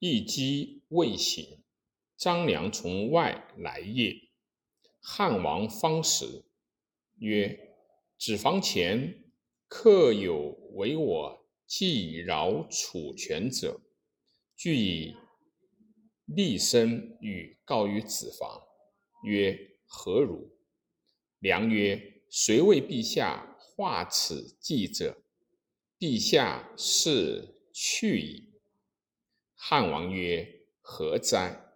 一鸡未醒，张良从外来也。汉王方时，曰：“子房前客有为我计饶楚权者，具以立身与告于子房。”曰：“何如？”良曰：“谁为陛下画此计者？”陛下是去矣。汉王曰：“何哉？”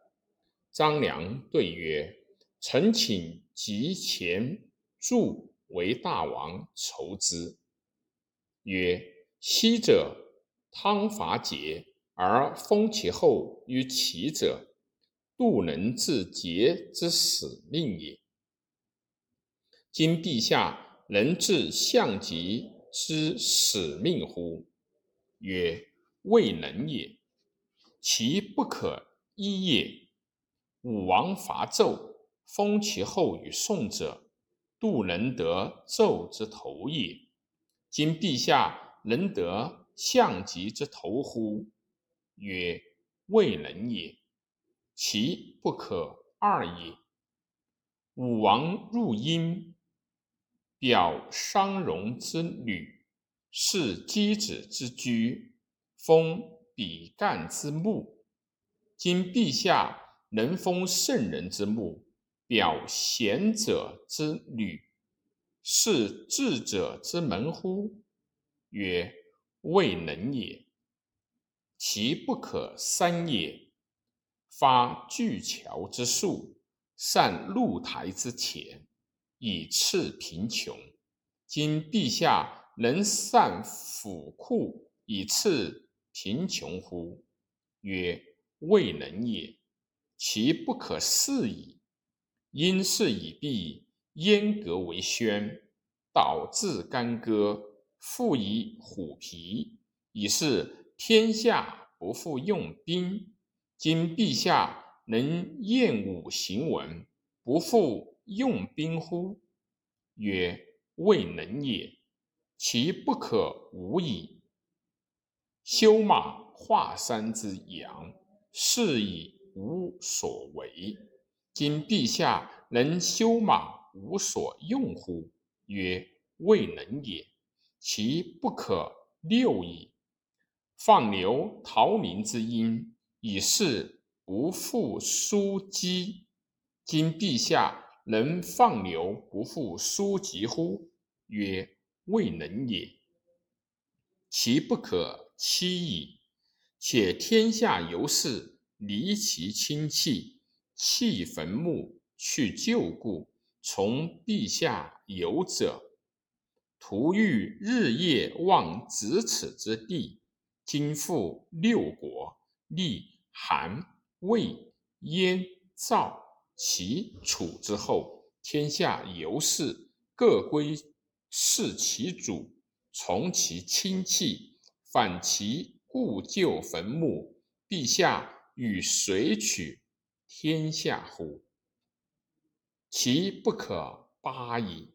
张良对曰：“臣请集前助为大王筹之。”曰：“昔者汤伐桀而封其后于齐者，度能治桀之使命也。今陛下能治项籍之使命乎？”曰：“未能也。”其不可一也。武王伐纣，封其后于宋者，杜能得纣之头也。今陛下能得项籍之头乎？曰：未能也。其不可二也。武王入殷，表商容之女，是箕子之居，封。比干之墓，今陛下能封圣人之墓，表贤者之女，是智者之门乎？曰：未能也。其不可三也。发巨桥之术，善露台之钱，以赐贫穷。今陛下能善府库，以赐。贫穷乎？曰：未能也。其不可思矣。因事已毕，燕革为宣，导致干戈，复以虎皮，以示天下不复用兵。今陛下能厌武行文，不复用兵乎？曰：未能也。其不可无矣。修马华山之阳，是以无所为。今陛下能修马无所用乎？曰：未能也。其不可六矣。放牛桃林之阴，以是不复书籍。今陛下能放牛不复书籍乎？曰：未能也。其不可。七矣。且天下由是离其亲戚，弃坟墓，去旧故，从陛下游者，徒欲日夜望咫尺之地。今复六国，立韩、魏、燕、赵、齐、楚之后，天下由是各归视其主，从其亲戚。反其故旧坟墓，陛下与谁取天下乎？其不可八矣。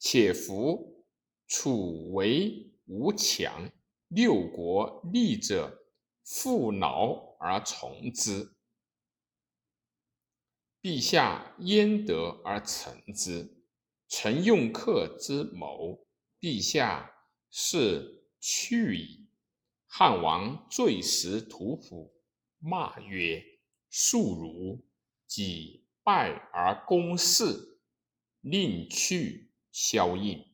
且夫楚为吴强，六国立者复挠而从之。陛下焉得而成之？臣用客之谋，陛下是去矣。汉王坠石屠府，骂曰：“庶如己败而攻事，令去萧印。”